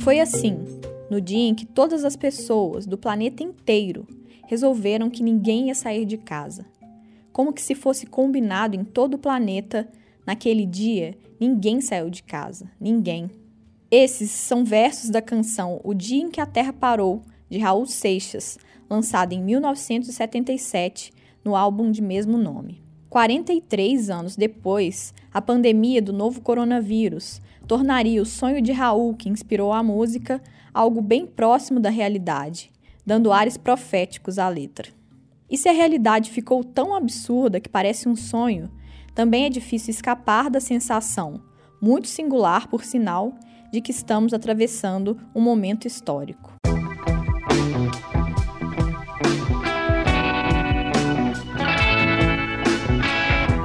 Foi assim, no dia em que todas as pessoas do planeta inteiro resolveram que ninguém ia sair de casa. Como que se fosse combinado em todo o planeta, naquele dia, ninguém saiu de casa. Ninguém. Esses são versos da canção O Dia em que a Terra Parou, de Raul Seixas, lançada em 1977 no álbum de mesmo nome. 43 anos depois, a pandemia do novo coronavírus tornaria o sonho de Raul, que inspirou a música, algo bem próximo da realidade, dando ares proféticos à letra. E se a realidade ficou tão absurda que parece um sonho, também é difícil escapar da sensação, muito singular por sinal, de que estamos atravessando um momento histórico.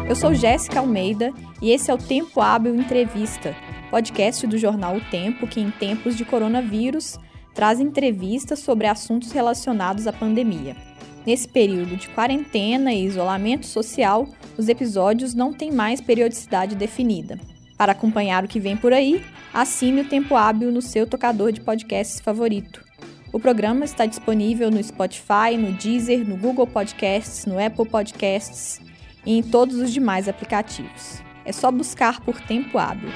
Eu sou Jéssica Almeida e esse é o Tempo Hábil Entrevista, podcast do jornal O Tempo que, em tempos de coronavírus, traz entrevistas sobre assuntos relacionados à pandemia. Nesse período de quarentena e isolamento social, os episódios não têm mais periodicidade definida. Para acompanhar o que vem por aí, assine o Tempo Hábil no seu tocador de podcasts favorito. O programa está disponível no Spotify, no Deezer, no Google Podcasts, no Apple Podcasts e em todos os demais aplicativos. É só buscar por Tempo Hábil.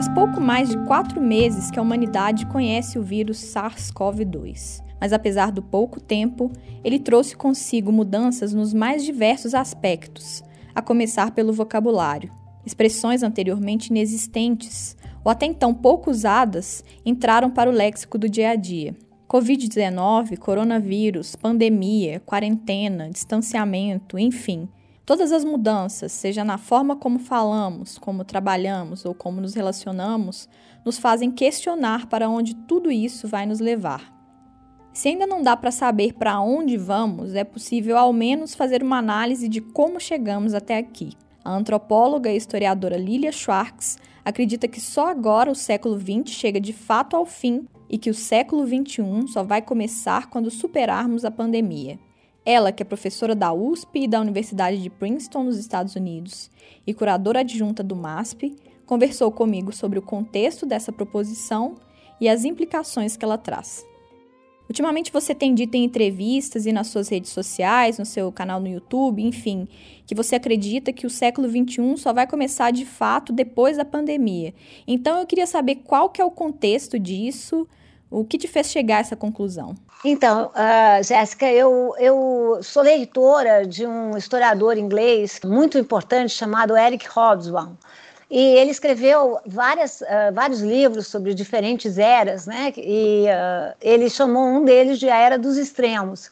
Faz pouco mais de quatro meses que a humanidade conhece o vírus SARS-CoV-2. Mas apesar do pouco tempo, ele trouxe consigo mudanças nos mais diversos aspectos, a começar pelo vocabulário. Expressões anteriormente inexistentes ou até então pouco usadas entraram para o léxico do dia a dia. Covid-19, coronavírus, pandemia, quarentena, distanciamento, enfim, Todas as mudanças, seja na forma como falamos, como trabalhamos ou como nos relacionamos, nos fazem questionar para onde tudo isso vai nos levar. Se ainda não dá para saber para onde vamos, é possível ao menos fazer uma análise de como chegamos até aqui. A antropóloga e historiadora Lilia Schwartz acredita que só agora o século XX chega de fato ao fim e que o século XXI só vai começar quando superarmos a pandemia. Ela, que é professora da USP e da Universidade de Princeton, nos Estados Unidos, e curadora adjunta do MASP, conversou comigo sobre o contexto dessa proposição e as implicações que ela traz. Ultimamente você tem dito em entrevistas e nas suas redes sociais, no seu canal no YouTube, enfim, que você acredita que o século XXI só vai começar de fato depois da pandemia. Então eu queria saber qual que é o contexto disso, o que te fez chegar a essa conclusão? Então, uh, Jéssica, eu, eu sou leitora de um historiador inglês muito importante chamado Eric Hobsbawm. E ele escreveu várias, uh, vários livros sobre diferentes eras, né? E uh, ele chamou um deles de A Era dos Extremos.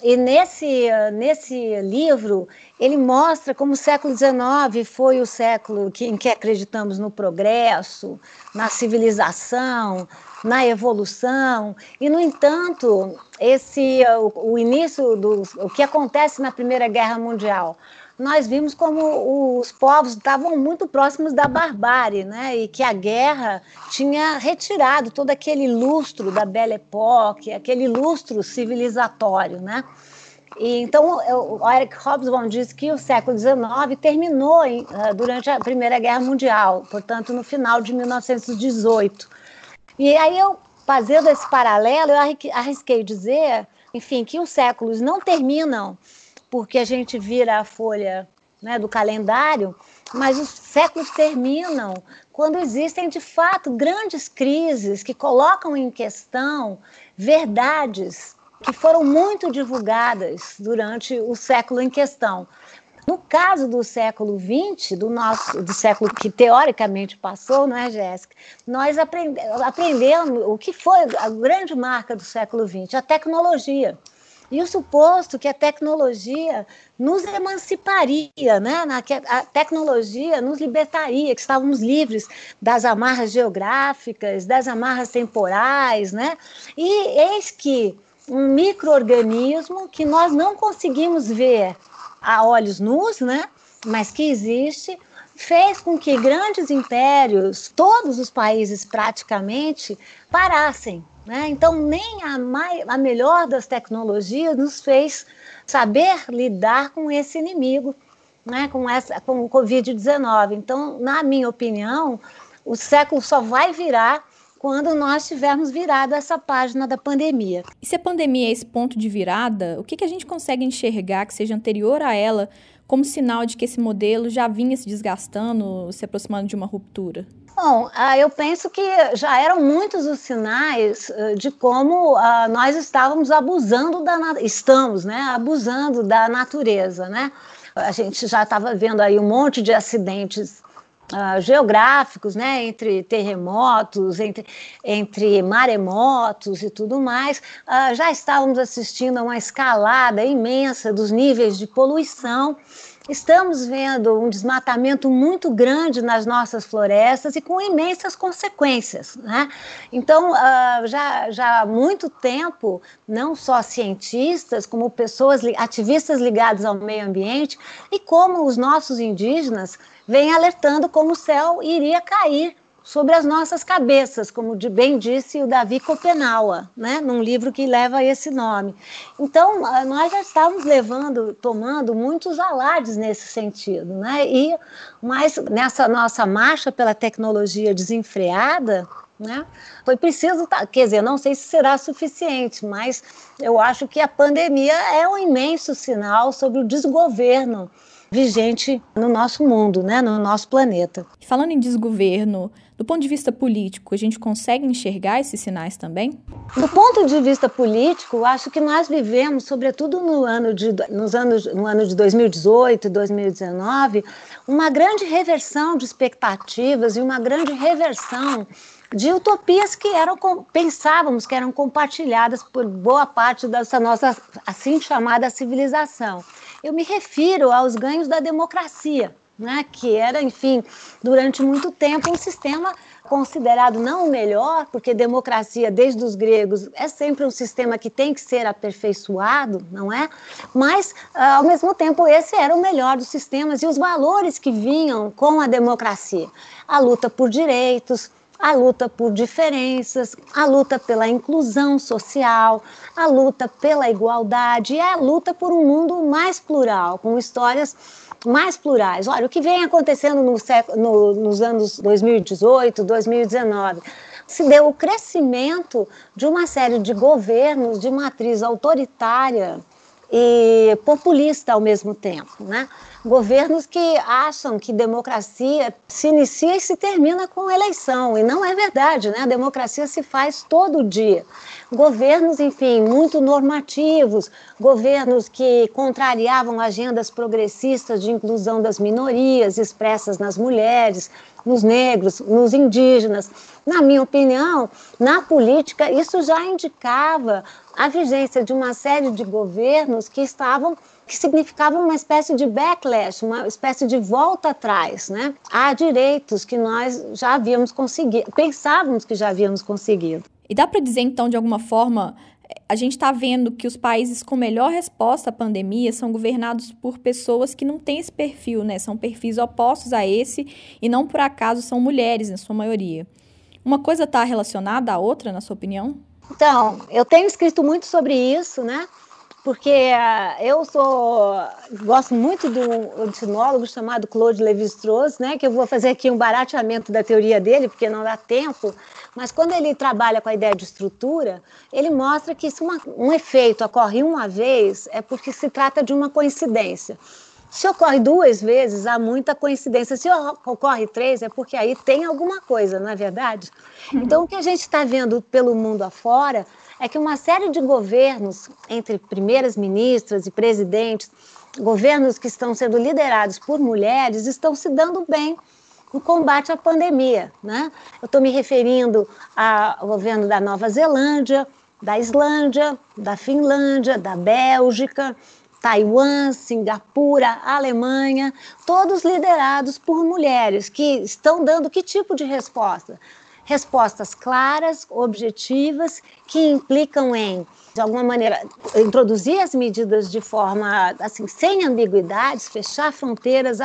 E nesse, nesse livro, ele mostra como o século XIX foi o século que, em que acreditamos no progresso, na civilização, na evolução. E, no entanto, esse o, o início do o que acontece na Primeira Guerra Mundial, nós vimos como os povos estavam muito próximos da barbárie, né? E que a guerra tinha retirado todo aquele lustro da Belle Époque, aquele lustro civilizatório, né? E, então, o Eric Hobsbawm diz que o século XIX terminou em, ah, durante a Primeira Guerra Mundial, portanto, no final de 1918. E aí eu, fazendo esse paralelo, eu arrisquei dizer, enfim, que os séculos não terminam porque a gente vira a folha né, do calendário, mas os séculos terminam quando existem de fato grandes crises que colocam em questão verdades que foram muito divulgadas durante o século em questão. No caso do século XX, do nosso, do século que teoricamente passou, não é, Jéssica? Nós aprende, aprendemos o que foi a grande marca do século XX, a tecnologia. E o suposto que a tecnologia nos emanciparia, né? A tecnologia nos libertaria, que estávamos livres das amarras geográficas, das amarras temporais, né? E eis que um microorganismo que nós não conseguimos ver a olhos nus, né? mas que existe, fez com que grandes impérios, todos os países praticamente, parassem Né? Então, nem a, mai, a melhor das tecnologias nos fez saber lidar com esse inimigo, né? com, essa, com o Covid-19. Então, na minha opinião, o século só vai virar quando nós tivermos virado essa página da pandemia. E se a pandemia é esse ponto de virada, o que, que a gente consegue enxergar que seja anterior a ela como sinal de que esse modelo já vinha se desgastando, se aproximando de uma ruptura? Bom, ah, eu penso que já eram muitos os sinais ah, de como ah, nós estávamos abusando da estamos, né, abusando da natureza, né? A gente já estava vendo aí um monte de acidentes uh, geográficos, né, entre terremotos, entre, entre maremotos e tudo mais, uh, já estávamos assistindo a uma escalada imensa dos níveis de poluição. Estamos vendo um desmatamento muito grande nas nossas florestas e com imensas consequências. Né? Então, uh, já, já há muito tempo, não só cientistas, como pessoas, ativistas ligados ao meio ambiente, e como os nossos indígenas vem alertando como o céu iria cair sobre as nossas cabeças, como bem disse o Davi Copenaua, né, num livro que leva esse nome. Então, ah, nós já estávamos levando, tomando muitos alardes nesse sentido, né, e mas nessa nossa marcha pela tecnologia desenfreada, né, foi preciso, quer dizer, não sei se será suficiente, mas eu acho que a pandemia é um imenso sinal sobre o desgoverno vigente no nosso mundo, né, no nosso planeta. Falando em desgoverno, do ponto de vista político, a gente consegue enxergar esses sinais também? Do ponto de vista político, acho que nós vivemos, sobretudo no ano de, nos anos, no ano de 2018 e 2019, uma grande reversão de expectativas e uma grande reversão de utopias que eram pensávamos que eram compartilhadas por boa parte dessa nossa assim chamada civilização. Eu me refiro aos ganhos da democracia, né, que era, enfim, durante muito tempo um sistema considerado não o melhor, porque democracia desde os gregos é sempre um sistema que tem que ser aperfeiçoado, não é? Mas ah, ao mesmo tempo esse era o melhor dos sistemas e os valores que vinham com a democracia, a luta por direitos, a luta por diferenças, a luta pela inclusão social, a luta pela igualdade e a luta por um mundo mais plural, com histórias mais plurais. Olha, o que vem acontecendo no século, no, nos anos 2018, 2019 se deu o crescimento de uma série de governos de matriz autoritária e populista ao mesmo tempo, né? Governos que acham que democracia se inicia e se termina com eleição, e não é verdade, né? A democracia se faz todo dia. Governos, enfim, muito normativos, governos que contrariavam agendas progressistas de inclusão das minorias expressas nas mulheres, nos negros, nos indígenas. Na minha opinião, na política, isso já indicava a vigência de uma série de governos que estavam que significavam uma espécie de backlash, uma espécie de volta atrás, né? Há direitos que nós já havíamos conseguido, pensávamos que já havíamos conseguido. E dá para dizer então, de alguma forma, a gente está vendo que os países com melhor resposta à pandemia são governados por pessoas que não têm esse perfil, né? São perfis opostos a esse e não por acaso são mulheres, na sua maioria. Uma coisa está relacionada à outra, na sua opinião? Então, eu tenho escrito muito sobre isso, né? Porque uh, eu sou gosto muito de um etnólogo chamado Claude Lévi-Strauss, né? Que eu vou fazer aqui um barateamento da teoria dele, porque não dá tempo. Mas quando ele trabalha com a ideia de estrutura, ele mostra que se uma, um efeito ocorre uma vez, é porque se trata de uma coincidência. Se ocorre duas vezes, há muita coincidência. Se ocorre três, é porque aí tem alguma coisa, não é verdade? Uhum. Então, o que a gente está vendo pelo mundo afora é que uma série de governos, entre primeiras ministras e presidentes, governos que estão sendo liderados por mulheres, estão se dando bem no combate à pandemia. Né? Eu estou me referindo ao governo da Nova Zelândia, da Islândia, da Finlândia, da Bélgica, Taiwan, Singapura, Alemanha, todos liderados por mulheres que estão dando que tipo de resposta? Respostas claras, objetivas, que implicam em de alguma maneira, introduzir as medidas de forma, assim, sem ambiguidades, fechar fronteiras,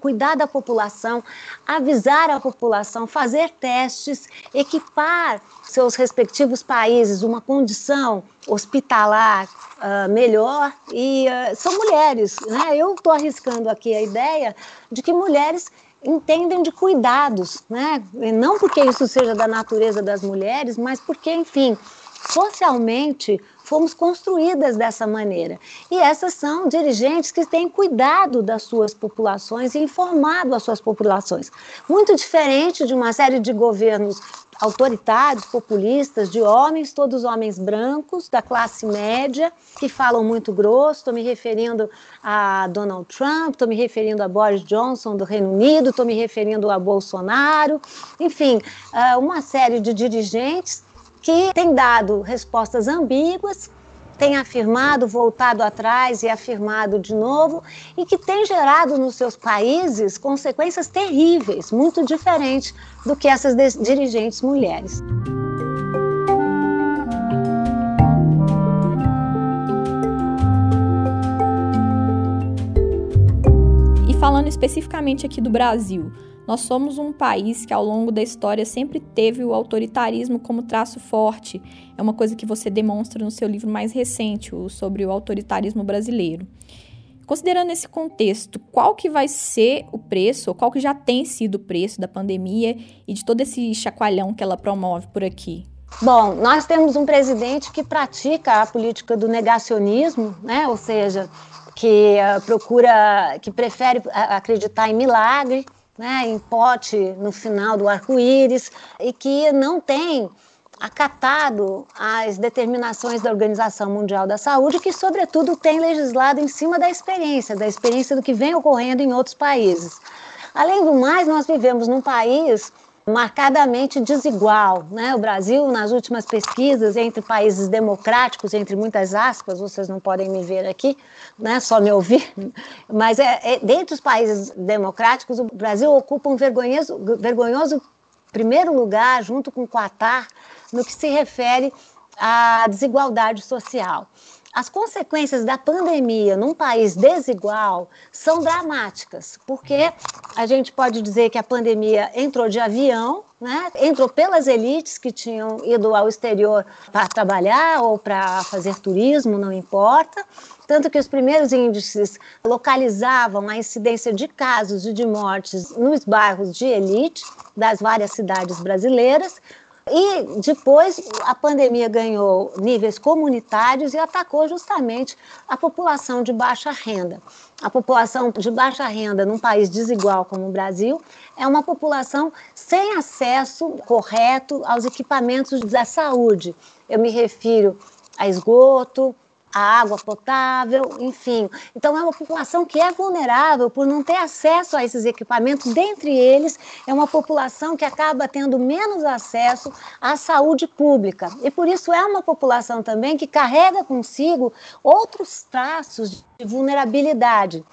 cuidar da população, avisar a população, fazer testes, equipar seus respectivos países uma condição hospitalar uh, melhor e uh, são mulheres, né? Eu estou arriscando aqui a ideia de que mulheres entendem de cuidados, né? Não porque isso seja da natureza das mulheres, mas porque, enfim, socialmente fomos construídas dessa maneira. E essas são dirigentes que têm cuidado das suas populações e informado as suas populações. Muito diferente de uma série de governos autoritários, populistas, de homens, todos homens brancos, da classe média, que falam muito grosso. Estou me referindo a Donald Trump, estou me referindo a Boris Johnson do Reino Unido, estou me referindo a Bolsonaro, enfim, ah, uma série de dirigentes que tem dado respostas ambíguas, tem afirmado, voltado atrás e afirmado de novo, e que tem gerado nos seus países consequências terríveis, muito diferentes do que essas dirigentes mulheres. E falando especificamente aqui do Brasil, nós somos um país que ao longo da história sempre teve o autoritarismo como traço forte. É uma coisa que você demonstra no seu livro mais recente, o sobre o autoritarismo brasileiro. Considerando esse contexto, qual que vai ser o preço, ou qual que já tem sido o preço da pandemia e de todo esse chacoalhão que ela promove por aqui? Bom, nós temos um presidente que pratica a política do negacionismo, né? ou seja, que uh, procura, que prefere acreditar em milagre, né, em pote no final do arco-íris e que não tem acatado as determinações da Organização Mundial da Saúde, que, sobretudo, tem legislado em cima da experiência, da experiência do que vem ocorrendo em outros países. Além do mais, nós vivemos num país marcadamente desigual. Né? O Brasil, nas últimas pesquisas entre países democráticos, entre muitas aspas, vocês não podem me ver aqui, né? só me ouvir, mas é, é, dentre os países democráticos, o Brasil ocupa um vergonhoso, vergonhoso primeiro lugar, junto com o Qatar, no que se refere à desigualdade social. As consequências da pandemia num país desigual são dramáticas, porque a gente pode dizer que a pandemia entrou de avião, né? entrou pelas elites que tinham ido ao exterior para trabalhar ou para fazer turismo, não importa. Tanto que os primeiros índices localizavam a incidência de casos e de mortes nos bairros de elite das várias cidades brasileiras, e depois a pandemia ganhou níveis comunitários e atacou justamente a população de baixa renda. A população de baixa renda num país desigual como o Brasil é uma população sem acesso correto aos equipamentos da saúde. Eu me refiro a esgoto, a água potável, enfim. Então, é uma população que é vulnerável por não ter acesso a esses equipamentos. Dentre eles, é uma população que acaba tendo menos acesso à saúde pública. E por isso é uma população também que carrega consigo outros traços de vulnerabilidade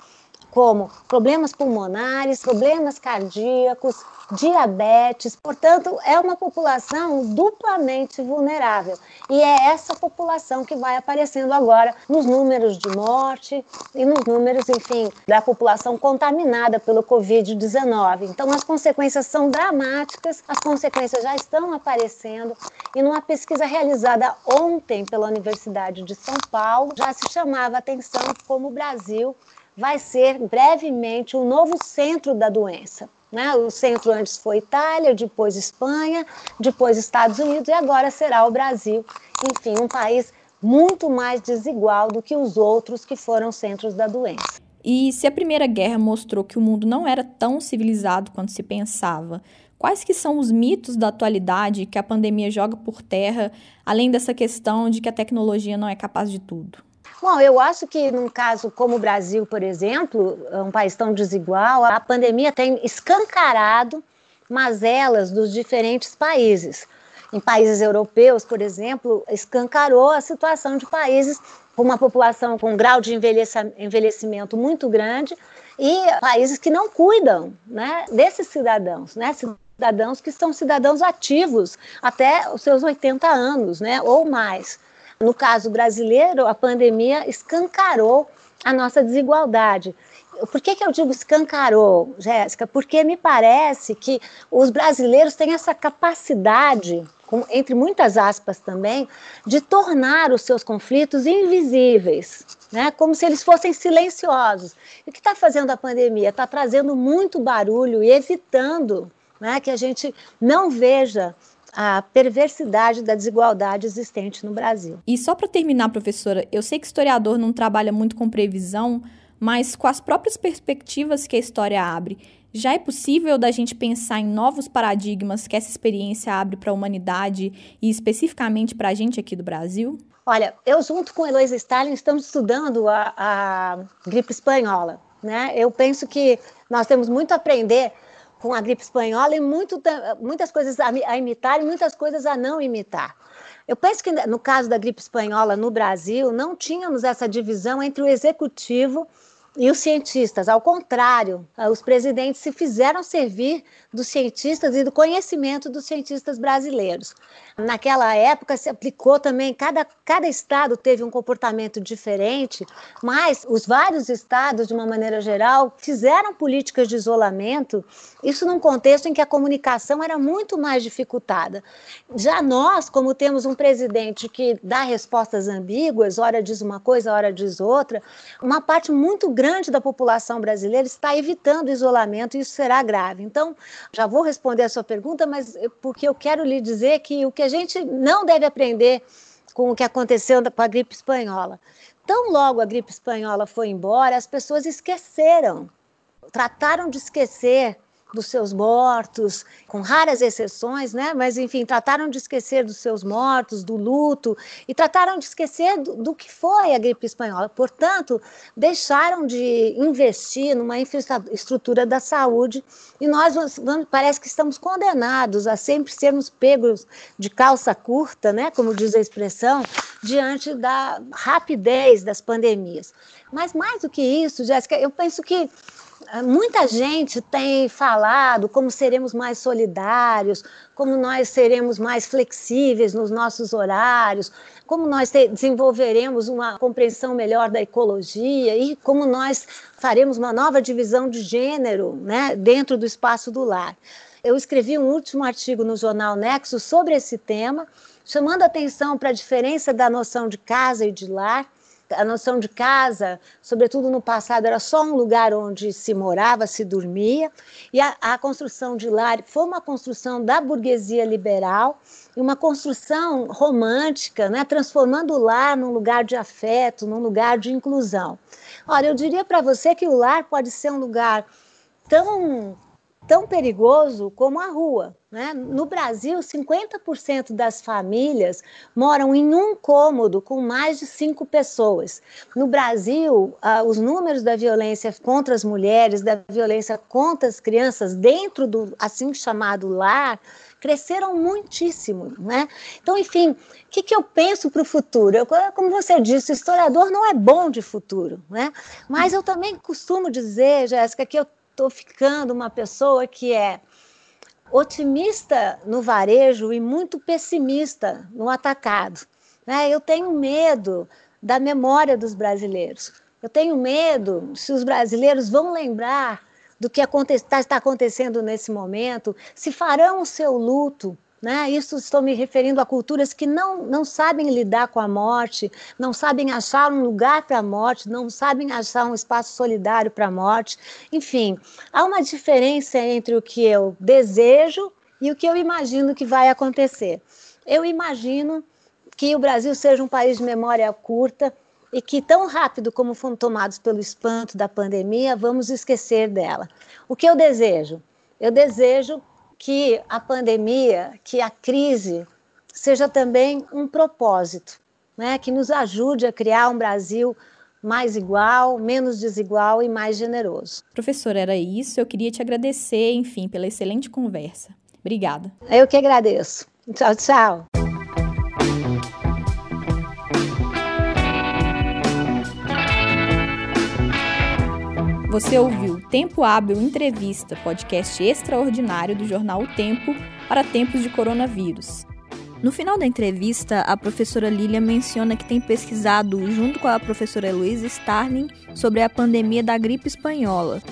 como problemas pulmonares, problemas cardíacos, diabetes. Portanto, é uma população duplamente vulnerável. E é essa população que vai aparecendo agora nos números de morte e nos números, enfim, da população contaminada pelo Covid-19. Então, as consequências são dramáticas, as consequências já estão aparecendo. E numa pesquisa realizada ontem pela Universidade de São Paulo, já se chamava atenção como o Brasil vai ser brevemente o novo centro da doença. Né? O centro antes foi Itália, depois Espanha, depois Estados Unidos e agora será o Brasil. Enfim, um país muito mais desigual do que os outros que foram centros da doença. E se a Primeira Guerra mostrou que o mundo não era tão civilizado quanto se pensava, quais que são os mitos da atualidade que a pandemia joga por terra, além dessa questão de que a tecnologia não é capaz de tudo? Bom, eu acho que num caso como o Brasil, por exemplo, um país tão desigual, a pandemia tem escancarado mazelas dos diferentes países. Em países europeus, por exemplo, escancarou a situação de países com uma população com um grau de envelhecimento muito grande e países que não cuidam né, desses cidadãos, né, cidadãos que são cidadãos ativos até os seus 80 anos, né, ou mais. No caso brasileiro, a pandemia escancarou a nossa desigualdade. Por que, que eu digo escancarou, Jéssica? Porque me parece que os brasileiros têm essa capacidade, com, entre muitas aspas também, de tornar os seus conflitos invisíveis, né? como se eles fossem silenciosos. E o que está fazendo a pandemia? Está trazendo muito barulho e evitando né, que a gente não veja a perversidade da desigualdade existente no Brasil. E só para terminar, professora, eu sei que historiador não trabalha muito com previsão, mas com as próprias perspectivas que a história abre, já é possível da gente pensar em novos paradigmas que essa experiência abre para a humanidade e especificamente para a gente aqui do Brasil? Olha, eu junto com Heloísa Stalin estamos estudando a, a gripe espanhola. Né? Eu penso que nós temos muito a aprender com a gripe espanhola e muito, muitas coisas a, imitar e muitas coisas a não imitar. Eu penso que no caso da gripe espanhola no Brasil, não tínhamos essa divisão entre o executivo os cientistas, ao contrário, ah, os presidentes se fizeram servir dos cientistas e do conhecimento dos cientistas brasileiros. Naquela época se aplicou também, cada, cada estado teve um comportamento diferente, mas os vários estados, de uma maneira geral, fizeram políticas de isolamento, isso num contexto em que a comunicação era muito mais dificultada. Já nós, como temos um presidente que dá respostas ambíguas, ora diz uma coisa, ora diz outra, uma parte muito grande da população brasileira está evitando isolamento e isso será grave. Então, já vou responder a sua pergunta, mas porque eu quero lhe dizer que o que a gente não deve aprender com o que aconteceu com a gripe espanhola. Tão logo a gripe espanhola foi embora, as pessoas esqueceram, trataram de esquecer dos seus mortos, com raras exceções, né? Mas enfim, trataram de esquecer dos seus mortos, do luto e trataram de esquecer do, do que foi a gripe espanhola. Portanto, deixaram de investir numa infraestrutura da saúde e nós vamos, parece que estamos condenados a sempre sermos pegos de calça curta, né? Como diz a expressão, diante da rapidez das pandemias. Mas mais do que isso, Jéssica, eu penso que muita gente tem falado como seremos mais solidários, como nós seremos mais flexíveis nos nossos horários, como nós desenvolveremos uma compreensão melhor da ecologia e como nós faremos uma nova divisão de gênero né, dentro do espaço do lar. Eu escrevi um último artigo no jornal Nexo sobre esse tema, chamando atenção para a diferença da noção de casa e de lar a noção de casa, sobretudo no passado, era só um lugar onde se morava, se dormia, e a, a construção de lar foi uma construção da burguesia liberal, e uma construção romântica, né, transformando o lar num lugar de afeto, num lugar de inclusão. Olha, eu diria para você que o lar pode ser um lugar tão tão perigoso como a rua. Né? No Brasil, 50% das famílias moram em um cômodo com mais de cinco pessoas. No Brasil, ah, os números da violência contra as mulheres, da violência contra as crianças dentro do assim chamado lar, cresceram muitíssimo, né? Então, enfim, o que, que eu penso para o futuro? Eu, como você disse, o historiador não é bom de futuro, né? Mas eu também costumo dizer, Jéssica, que eu estou ficando uma pessoa que é otimista no varejo e muito pessimista no atacado. Né? Eu tenho medo da memória dos brasileiros. Eu tenho medo se os brasileiros vão lembrar do que está acontecendo nesse momento, se farão o seu luto né? Isso estou me referindo a culturas que não, não sabem lidar com a morte, não sabem achar um lugar para a morte, não sabem achar um espaço solidário para a morte. Enfim, há uma diferença entre o que eu desejo e o que eu imagino que vai acontecer. Eu imagino que o Brasil seja um país de memória curta e que, tão rápido como fomos tomados pelo espanto da pandemia, vamos esquecer dela. O que eu desejo? Eu desejo que a pandemia, que a crise, seja também um propósito, né? que nos ajude a criar um Brasil mais igual, menos desigual e mais generoso. Professora, era isso. Eu queria te agradecer, enfim, pela excelente conversa. Obrigada. Eu que agradeço. Tchau, tchau. Você ouviu Tempo Hábil Entrevista, podcast extraordinário do jornal O Tempo para tempos de coronavírus. No final da entrevista, a professora Lilia menciona que tem pesquisado, junto com a professora Heloísa Starling, sobre a pandemia da gripe espanhola.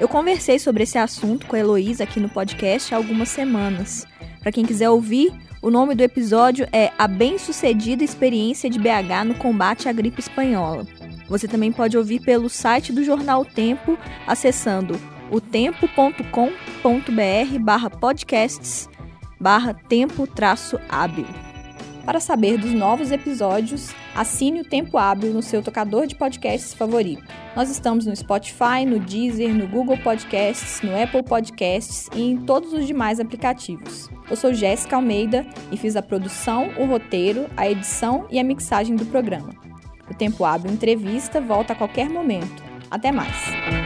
Eu conversei sobre esse assunto com a Heloísa aqui no podcast há algumas semanas. Para quem quiser ouvir, o nome do episódio é A Bem-Sucedida Experiência de BH no Combate à Gripe Espanhola. Você também pode ouvir pelo site do Jornal Tempo, acessando otempo.com.br barra podcasts barra tempo traço hábil. Para saber dos novos episódios, assine o Tempo Hábil no seu tocador de podcasts favorito. Nós estamos no Spotify, no Deezer, no Google Podcasts, no Apple Podcasts e em todos os demais aplicativos. Eu sou Jéssica Almeida e fiz a produção, o roteiro, a edição e a mixagem do programa. O Tempo Hábil Entrevista volta a qualquer momento. Até mais!